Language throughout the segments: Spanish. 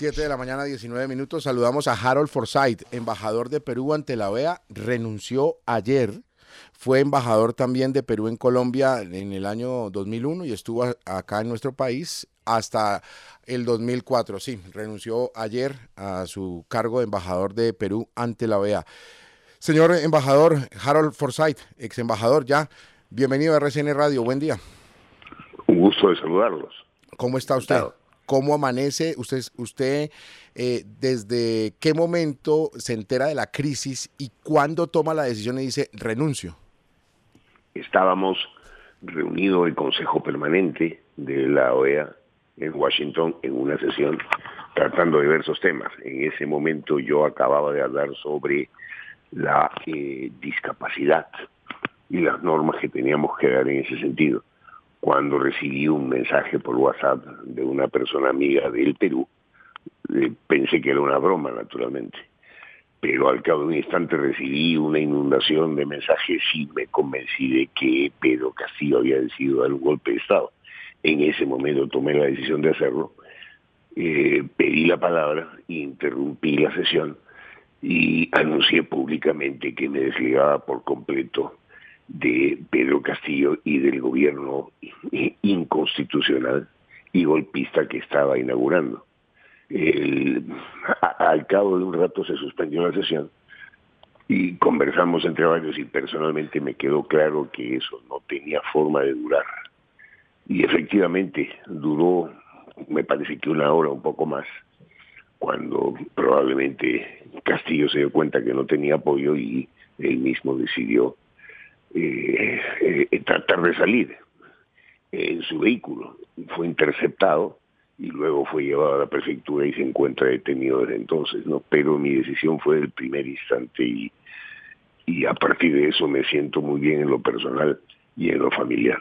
7 de la mañana, 19 minutos. Saludamos a Harold Forsyth, embajador de Perú ante la OEA. Renunció ayer. Fue embajador también de Perú en Colombia en el año 2001 y estuvo acá en nuestro país hasta el 2004. Sí, renunció ayer a su cargo de embajador de Perú ante la OEA. Señor embajador Harold Forsyth, ex embajador ya, bienvenido a RCN Radio, buen día. Un gusto de saludarlos. ¿Cómo está usted? ¿Cómo amanece? Usted, usted eh, ¿desde qué momento se entera de la crisis y cuándo toma la decisión y dice renuncio? Estábamos reunidos el Consejo Permanente de la OEA en Washington en una sesión tratando diversos temas. En ese momento yo acababa de hablar sobre la eh, discapacidad y las normas que teníamos que dar en ese sentido. Cuando recibí un mensaje por WhatsApp de una persona amiga del Perú, eh, pensé que era una broma, naturalmente. Pero al cabo de un instante recibí una inundación de mensajes y me convencí de que Pedro Castillo había decidido dar un golpe de Estado en ese momento tomé la decisión de hacerlo, eh, pedí la palabra, interrumpí la sesión y anuncié públicamente que me desligaba por completo de Pedro Castillo y del gobierno inconstitucional y golpista que estaba inaugurando. al cabo de un rato se suspendió la sesión y conversamos entre varios y personalmente me quedó claro que eso no tenía forma de durar y efectivamente duró, me parece que una hora, un poco más, cuando probablemente Castillo se dio cuenta que no tenía apoyo y él mismo decidió eh, eh, tratar de salir en su vehículo. Fue interceptado y luego fue llevado a la prefectura y se encuentra detenido desde entonces, ¿no? Pero mi decisión fue del primer instante y, y a partir de eso me siento muy bien en lo personal y en lo familiar.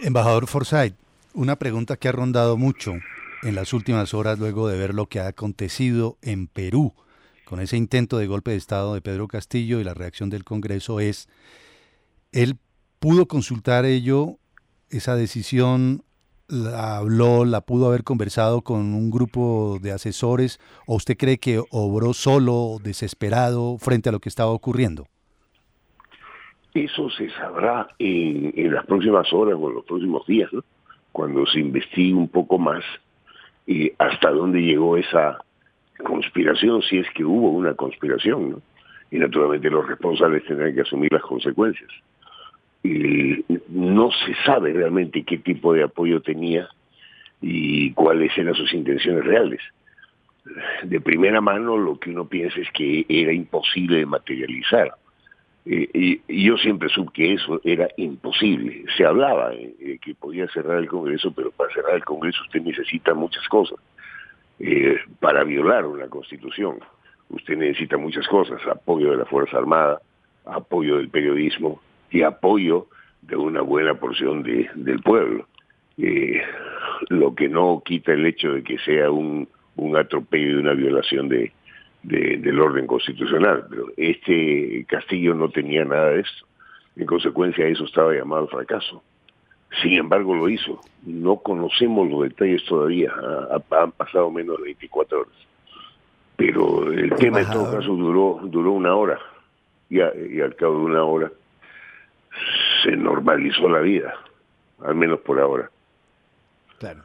Embajador Forsyth, una pregunta que ha rondado mucho en las últimas horas luego de ver lo que ha acontecido en Perú con ese intento de golpe de Estado de Pedro Castillo y la reacción del Congreso es, ¿él pudo consultar ello, esa decisión, la habló, la pudo haber conversado con un grupo de asesores o usted cree que obró solo, desesperado frente a lo que estaba ocurriendo? Eso se sabrá en, las próximas horas o en los próximos días, cuando se investigue un poco más eh, hasta dónde llegó esa conspiración, si es que hubo una conspiración, y naturalmente los responsables tendrán que asumir las consecuencias. no se sabe realmente qué tipo de apoyo tenía y cuáles eran sus intenciones reales. De primera mano lo que uno piensa es que era imposible de materializar y, yo siempre supe que eso era imposible. Se hablaba de que podía cerrar el Congreso, pero para cerrar el Congreso usted necesita muchas cosas. Eh, para violar una constitución, usted necesita muchas cosas, apoyo de la Fuerza Armada, apoyo del periodismo y apoyo de una buena porción de, del pueblo. Eh, lo que no quita el hecho de que sea un, un atropello y una violación de, del orden constitucional. Pero este Castillo no tenía nada de esto. En consecuencia, eso estaba llamado fracaso. Sin embargo, lo hizo. No conocemos los detalles todavía. han pasado menos de 24 horas. Pero el tema en todo caso duró, duró una hora. Y, y al cabo de una hora se normalizó la vida. Al menos por ahora. Claro.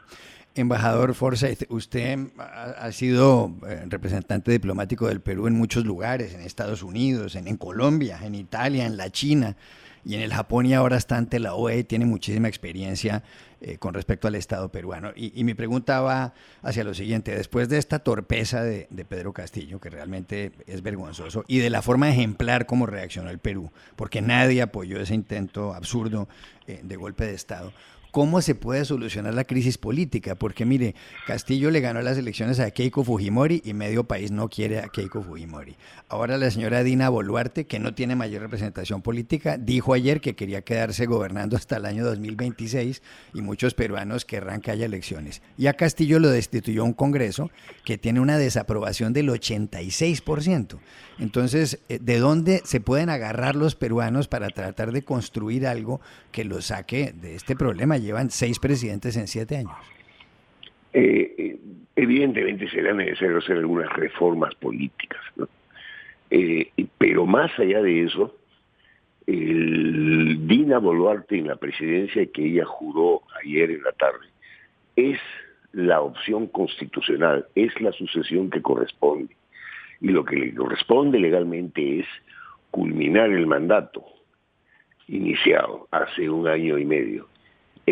Embajador Forsyth, usted ha, sido eh, representante diplomático del Perú en muchos lugares, en Estados Unidos, en, Colombia, en Italia, en la China y en el Japón y ahora está ante la OEA tiene muchísima experiencia eh, con respecto al Estado peruano. Y, mi pregunta va hacia lo siguiente, después de esta torpeza de, de, Pedro Castillo, que realmente es vergonzoso, y de la forma ejemplar como reaccionó el Perú, porque nadie apoyó ese intento absurdo de golpe de Estado, cómo se puede solucionar la crisis política, porque mire, Castillo le ganó las elecciones a Keiko Fujimori y medio país no quiere a Keiko Fujimori. Ahora la señora Dina Boluarte, que no tiene mayor representación política, dijo ayer que quería quedarse gobernando hasta el año 2026 y muchos peruanos querrán que haya elecciones. Y a Castillo lo destituyó un Congreso que tiene una desaprobación del 86%. Entonces, eh, ¿de dónde se pueden agarrar los peruanos para tratar de construir algo que los saque de este problema? Llevan seis presidentes en siete años. Eh, eh, evidentemente será necesario hacer algunas reformas políticas, pero más allá de eso, el Dina Boluarte en la presidencia que ella juró ayer en la tarde es la opción constitucional, es la sucesión que corresponde y lo que le corresponde legalmente es culminar el mandato iniciado hace un año y medio.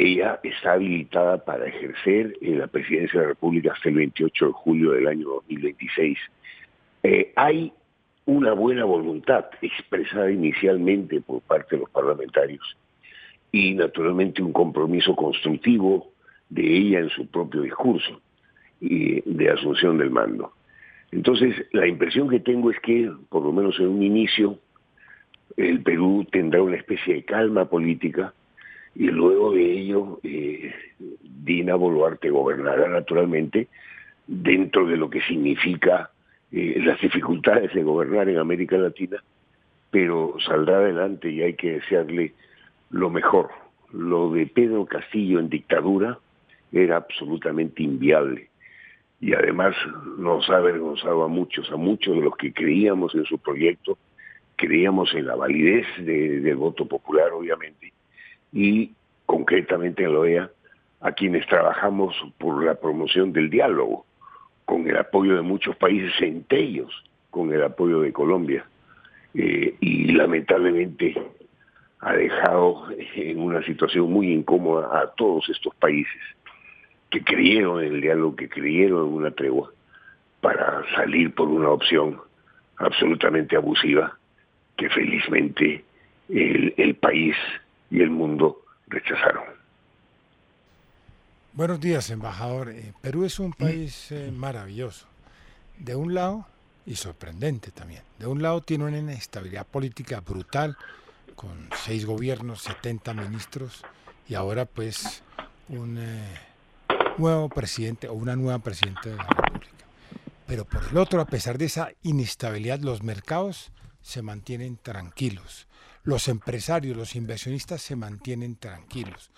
Ella está habilitada para ejercer en la presidencia de la República hasta el 28 de julio del año 2026. Eh, hay una buena voluntad expresada inicialmente por parte de los parlamentarios y naturalmente un compromiso constructivo de ella en su propio discurso y de asunción del mando. Entonces, la impresión que tengo es que, por lo menos en un inicio, el Perú tendrá una especie de calma política y luego de ello eh, Dina Boluarte gobernará naturalmente dentro de lo que significa eh, las dificultades de gobernar en América Latina, pero saldrá adelante y hay que desearle lo mejor. Lo de Pedro Castillo en dictadura era absolutamente inviable y además nos ha avergonzado a muchos, a muchos de los que creíamos en su proyecto, creíamos en la validez del voto popular, obviamente, y concretamente en la OEA, a quienes trabajamos por la promoción del diálogo, con el apoyo de muchos países, entre ellos con el apoyo de Colombia, eh, y lamentablemente ha dejado en una situación muy incómoda a todos estos países que creyeron en el diálogo, que creyeron en una tregua, para salir por una opción absolutamente abusiva que felizmente el, país y el mundo rechazaron. Buenos días, embajador. Eh, Perú es un país eh, maravilloso. De un lado, y sorprendente también, de un lado tiene una inestabilidad política brutal, con seis gobiernos, 70 ministros, y ahora pues un... Eh, nuevo presidente o una nueva presidenta de la República. Pero por el otro, a pesar de esa inestabilidad, los mercados se mantienen tranquilos. Los empresarios, los inversionistas se mantienen tranquilos.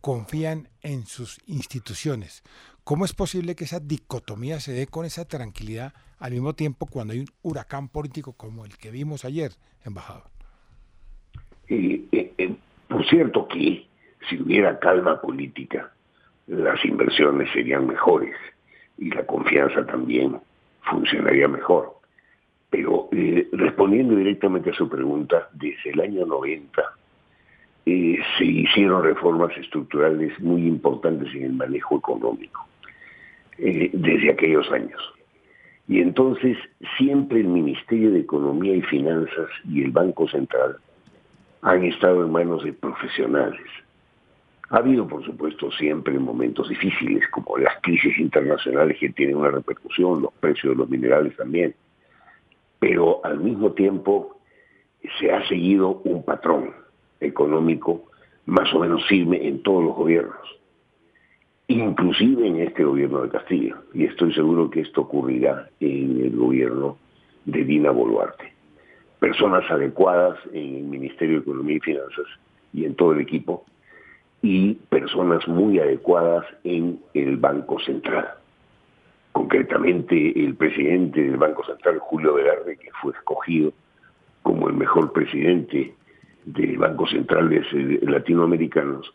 Confían en sus instituciones. ¿Cómo es posible que esa dicotomía se dé con esa tranquilidad al mismo tiempo cuando hay un huracán político como el que vimos ayer, embajador? Eh, eh, por cierto que si hubiera calma política, las inversiones serían mejores y la confianza también funcionaría mejor. Pero eh, respondiendo directamente a su pregunta, desde el año 90 eh, se hicieron reformas estructurales muy importantes en el manejo económico, eh, desde aquellos años. Y entonces siempre el Ministerio de Economía y Finanzas y el Banco Central han estado en manos de profesionales ha habido, por supuesto, siempre momentos difíciles, como las crisis internacionales que tienen una repercusión, los precios de los minerales también, pero al mismo tiempo se ha seguido un patrón económico más o menos firme en todos los gobiernos, inclusive en este gobierno de Castilla, y estoy seguro que esto ocurrirá en el gobierno de Dina Boluarte. Personas adecuadas en el Ministerio de Economía y Finanzas y en todo el equipo y personas muy adecuadas en el Banco Central. Concretamente, el presidente del Banco Central, Julio Velarde, que fue escogido como el mejor presidente del Banco Central de latinoamericanos,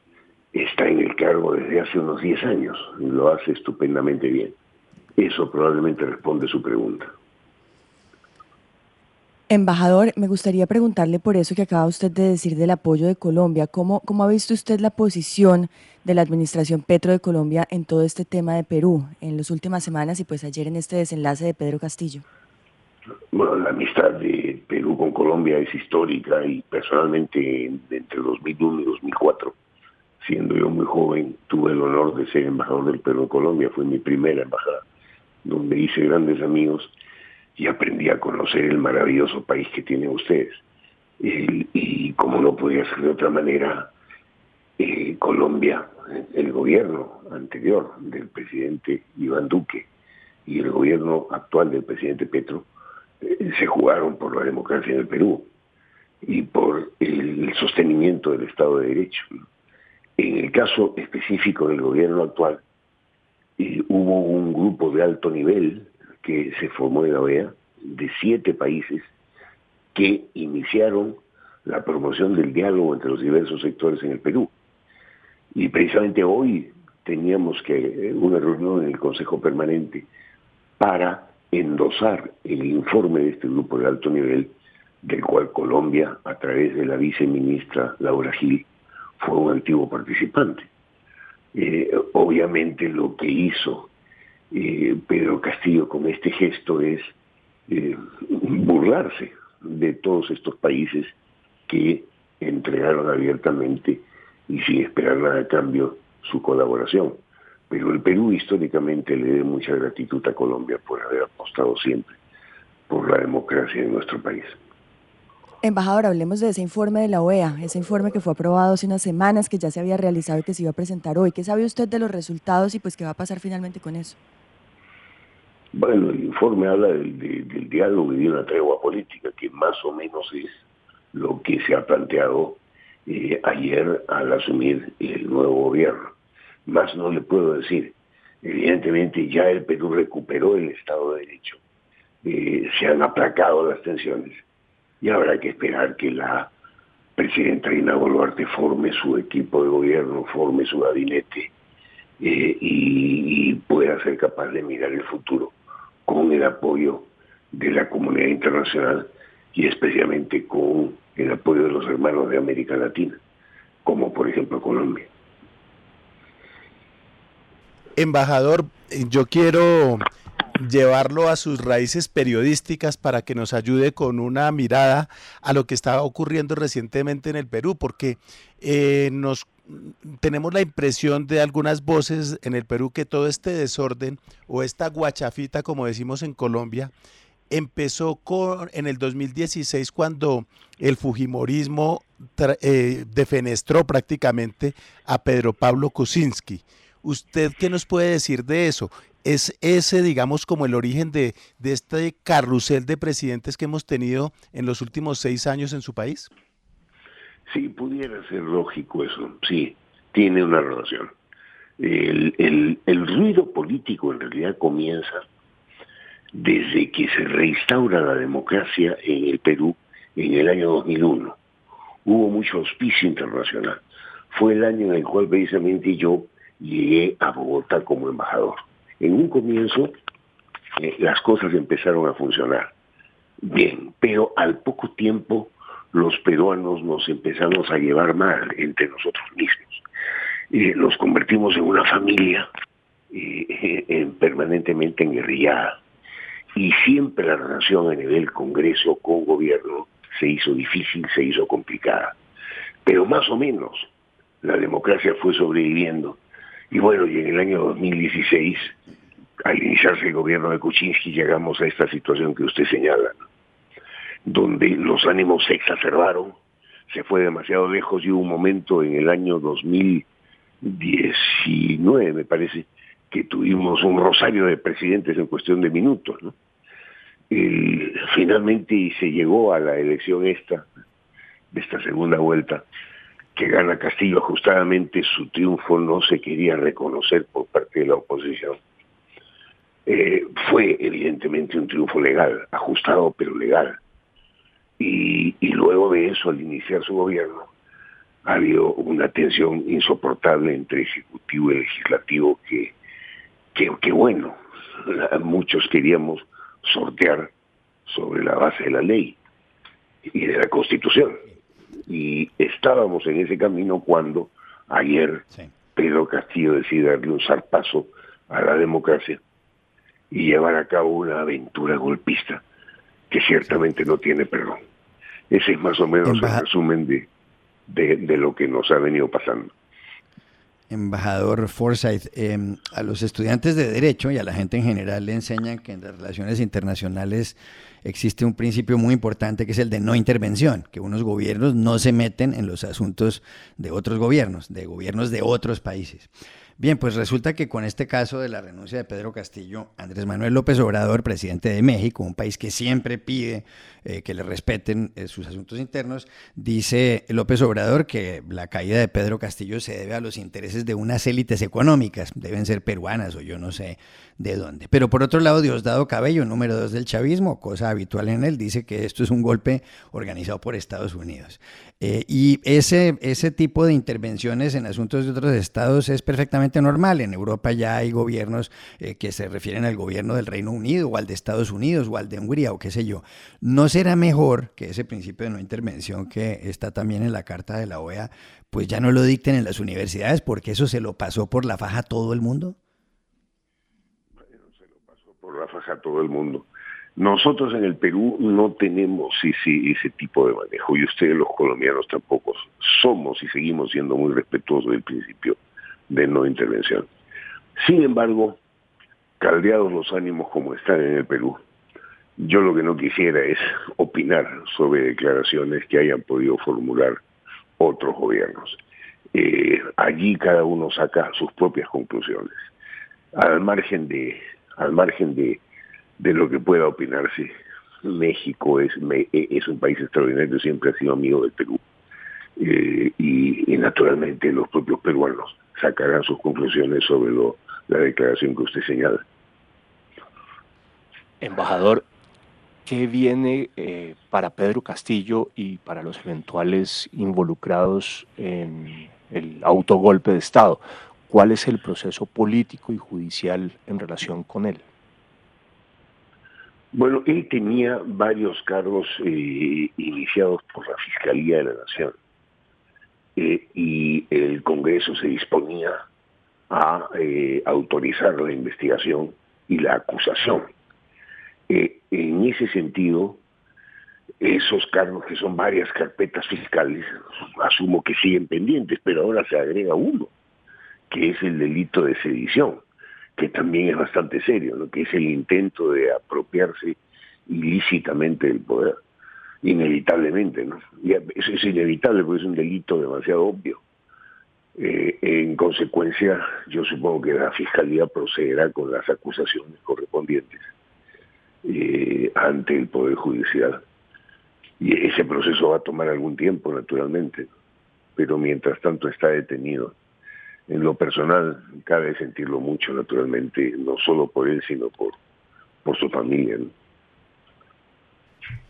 está en el cargo desde hace unos 10 años y lo hace estupendamente bien. Eso probablemente responde su pregunta. Embajador, me gustaría preguntarle por eso que acaba usted de decir del apoyo de Colombia. ¿Cómo, ¿Cómo ha visto usted la posición de la administración Petro de Colombia en todo este tema de Perú en las últimas semanas y pues ayer en este desenlace de Pedro Castillo? Bueno, la amistad de Perú con Colombia es histórica y personalmente entre 2001 y 2004, siendo yo muy joven, tuve el honor de ser embajador del Perú en Colombia. Fue mi primera embajada, donde hice grandes amigos y aprendí a conocer el maravilloso país que tienen ustedes. y como no podía ser de otra manera, eh, Colombia, el gobierno anterior del presidente Iván Duque y el gobierno actual del presidente Petro, eh, se jugaron por la democracia en el Perú y por el sostenimiento del Estado de Derecho. En el caso específico del gobierno actual, eh, hubo un grupo de alto nivel que se formó en la OEA de siete países que iniciaron la promoción del diálogo entre los diversos sectores en el Perú. Y precisamente hoy teníamos que eh, una reunión en el Consejo Permanente para endosar el informe de este grupo de alto nivel, del cual Colombia, a través de la viceministra Laura Gil, fue un antiguo participante. Eh, obviamente lo que hizo eh, Pedro Castillo con este gesto es eh, burlarse de todos estos países que entregaron abiertamente y sin esperar nada a cambio su colaboración. Pero el Perú históricamente le debe mucha gratitud a Colombia por haber apostado siempre por la democracia en nuestro país. Embajador, hablemos de ese informe de la OEA, ese informe que fue aprobado hace unas semanas, que ya se había realizado y que se iba a presentar hoy. ¿Qué sabe usted de los resultados y pues qué va a pasar finalmente con eso? Bueno, el informe habla del, diálogo y de una tregua política, que más o menos es lo que se ha planteado eh, ayer al asumir el nuevo gobierno. Más no le puedo decir. Evidentemente ya el Perú recuperó el Estado de Derecho. Eh, se han aplacado las tensiones y habrá que esperar que la presidenta Dina Boluarte forme su equipo de gobierno, forme su gabinete eh, y pueda ser capaz de mirar el futuro con el apoyo de la comunidad internacional y especialmente con el apoyo de los hermanos de América Latina, como por ejemplo Colombia. Embajador, yo quiero llevarlo a sus raíces periodísticas para que nos ayude con una mirada a lo que estaba ocurriendo recientemente en el Perú, porque eh, nos tenemos la impresión de algunas voces en el Perú que todo este desorden o esta guachafita, como decimos en Colombia, empezó con, en el 2016 cuando el Fujimorismo eh, defenestró prácticamente a Pedro Pablo Kuczynski. ¿Usted qué nos puede decir de eso? ¿Es ese, digamos, como el origen de, de este carrusel de presidentes que hemos tenido en los últimos seis años en su país? Sí, pudiera ser lógico eso, sí, tiene una relación. El, el, el ruido político en realidad comienza desde que se reinstaura la democracia en el Perú en el año 2001. Hubo mucho auspicio internacional. Fue el año en el cual precisamente yo llegué a Bogotá como embajador. En un comienzo eh, las cosas empezaron a funcionar bien, pero al poco tiempo los peruanos nos empezamos a llevar mal entre nosotros mismos. y nos convertimos en una familia eh, permanentemente enguerrillada. Y siempre la relación a nivel Congreso con gobierno se hizo difícil, se hizo complicada. Pero más o menos la democracia fue sobreviviendo. Y bueno, y en el año 2016, al iniciarse el gobierno de Kuczynski, llegamos a esta situación que usted señala donde los ánimos se exacerbaron, se fue demasiado lejos y hubo un momento en el año 2019, me parece, que tuvimos un rosario de presidentes en cuestión de minutos. finalmente se llegó a la elección esta, de esta segunda vuelta, que gana Castillo ajustadamente, su triunfo no se quería reconocer por parte de la oposición. Eh, fue evidentemente un triunfo legal, ajustado pero legal y, luego de eso, al iniciar su gobierno, ha habido una tensión insoportable entre ejecutivo y legislativo que, que, que bueno, muchos queríamos sortear sobre la base de la ley y de la constitución. Y estábamos en ese camino cuando ayer Pedro Castillo decide darle un zarpazo a la democracia y llevar a cabo una aventura golpista que ciertamente no tiene perdón. Ese es más o menos el resumen de, de, lo que nos ha venido pasando. Embajador Forsyth, em, a los estudiantes de Derecho y a la gente en general le enseñan que en las relaciones internacionales existe un principio muy importante que es el de no intervención, que unos gobiernos no se meten en los asuntos de otros gobiernos, de gobiernos de otros países. Bien, pues resulta que con este caso de la renuncia de Pedro Castillo, Andrés Manuel López Obrador, presidente de México, un país que siempre pide eh, que le respeten eh, sus asuntos internos, dice López Obrador que la caída de Pedro Castillo se debe a los intereses de unas élites económicas, deben ser peruanas o yo no sé de dónde. Pero por otro lado, Diosdado Cabello, número dos del chavismo, cosa habitual en él, dice que esto es un golpe organizado por Estados Unidos. Eh, y ese, ese tipo de intervenciones en asuntos de otros estados es perfectamente normal. En Europa ya hay gobiernos que se refieren al gobierno del Reino Unido o al de Estados Unidos o al de Hungría o qué sé yo. No será mejor que ese principio de no intervención que está también en la Carta de la OEA, pues ya no lo dicten en las universidades porque eso se lo pasó por la faja a todo el mundo? Por a todo el mundo. Nosotros en el Perú no tenemos ese, ese tipo de manejo y ustedes los colombianos tampoco somos y seguimos siendo muy respetuosos del principio de no intervención. Sin embargo, caldeados los ánimos como están en el Perú, yo lo que no quisiera es opinar sobre declaraciones que hayan podido formular otros gobiernos. Eh, allí cada uno saca sus propias conclusiones. Al margen de, al margen de, de lo que pueda opinarse, México es, es un país extraordinario, siempre ha sido amigo del Perú. Eh, y, naturalmente los propios peruanos sacarán sus conclusiones sobre lo, la declaración que usted señala. Embajador, ¿Qué viene eh, para Pedro Castillo y para los eventuales involucrados en el autogolpe de Estado? ¿Cuál es el proceso político y judicial en relación con él? Bueno, él tenía varios cargos eh, iniciados por la Fiscalía de la Nación eh, y el Congreso se disponía a autorizar la investigación y la acusación en ese sentido, esos cargos que son varias carpetas fiscales, asumo que siguen pendientes, pero ahora se agrega uno, que es el delito de sedición, que también es bastante serio, que es el intento de apropiarse ilícitamente del poder, inevitablemente, ¿no? Eso es inevitable porque es un delito demasiado obvio. Eh, en consecuencia, yo supongo que la Fiscalía procederá con las acusaciones correspondientes eh, ante el Poder Judicial. Y ese proceso va a tomar algún tiempo, naturalmente, pero mientras tanto está detenido. En lo personal, cabe sentirlo mucho, naturalmente, no solo por él, sino por, por su familia.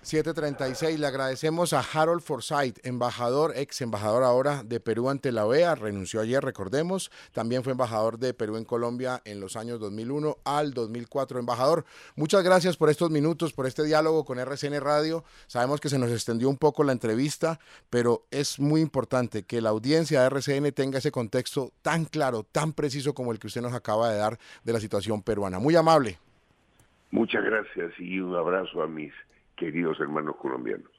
736, le agradecemos a Harold Forsyth, embajador, ex embajador ahora de Perú ante la OEA, renunció ayer, recordemos, también fue embajador de Perú en Colombia en los años 2001 al 2004. Embajador, muchas gracias por estos minutos, por este diálogo con RCN Radio. Sabemos que se nos extendió un poco la entrevista, pero es muy importante que la audiencia de RCN tenga ese contexto tan claro, tan preciso como el que usted nos acaba de dar de la situación peruana. Muy amable. Muchas gracias y un abrazo a mis queridos hermanos colombianos.